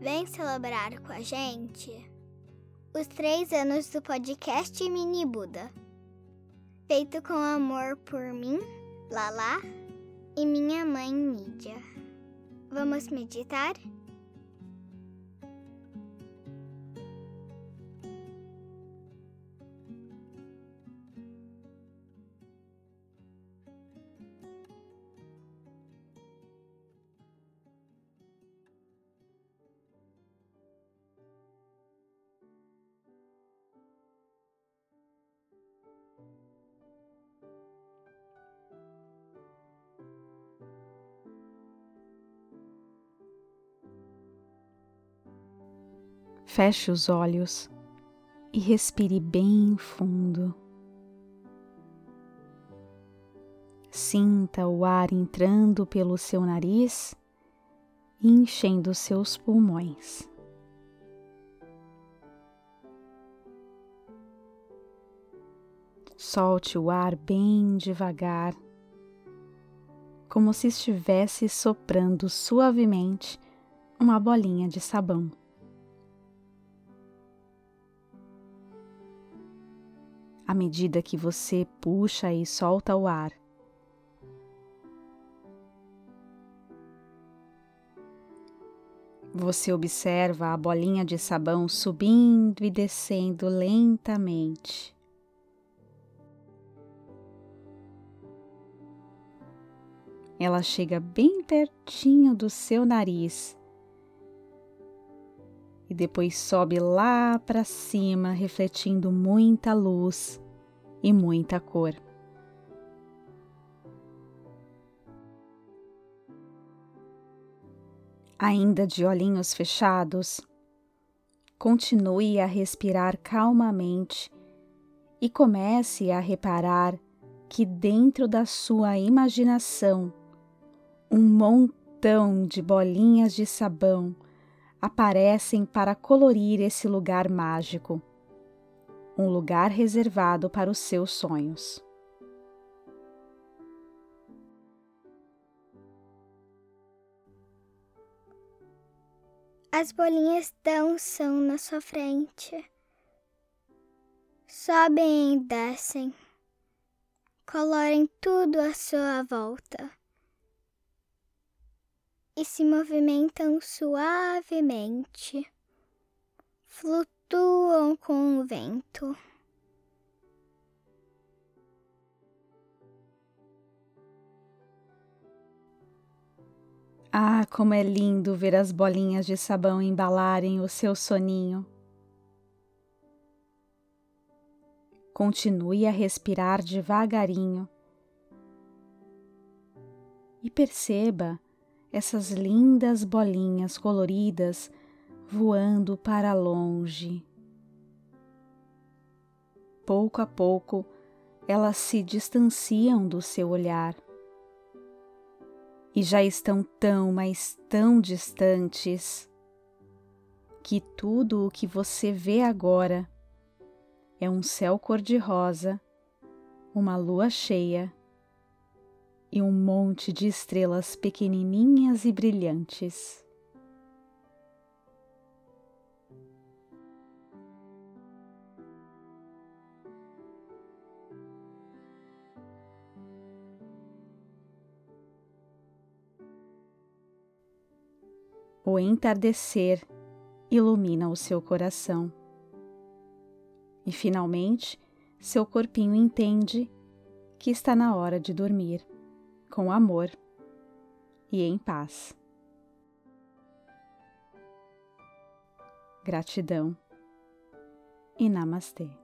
Vem celebrar com a gente os três anos do podcast Mini Buda, feito com amor por mim, Lala, e minha mãe Nídia. Vamos meditar? Feche os olhos e respire bem fundo. Sinta o ar entrando pelo seu nariz e enchendo seus pulmões. Solte o ar bem devagar, como se estivesse soprando suavemente uma bolinha de sabão. À medida que você puxa e solta o ar. Você observa a bolinha de sabão subindo e descendo lentamente. Ela chega bem pertinho do seu nariz e depois sobe lá para cima, refletindo muita luz e muita cor. Ainda de olhinhos fechados, continue a respirar calmamente e comece a reparar que dentro da sua imaginação um montão de bolinhas de sabão aparecem para colorir esse lugar mágico, um lugar reservado para os seus sonhos. As bolinhas dançam na sua frente, sobem e descem, colorem tudo à sua volta e se movimentam suavemente, flutuam com o vento. Ah, como é lindo ver as bolinhas de sabão embalarem o seu soninho. Continue a respirar devagarinho e perceba essas lindas bolinhas coloridas voando para longe. Pouco a pouco, elas se distanciam do seu olhar e já estão tão, mas tão distantes que tudo o que você vê agora é um céu cor-de-rosa, uma lua cheia e um monte de estrelas pequenininhas e brilhantes. O entardecer ilumina o seu coração. E finalmente, seu corpinho entende que está na hora de dormir com amor e em paz. Gratidão e Namastê.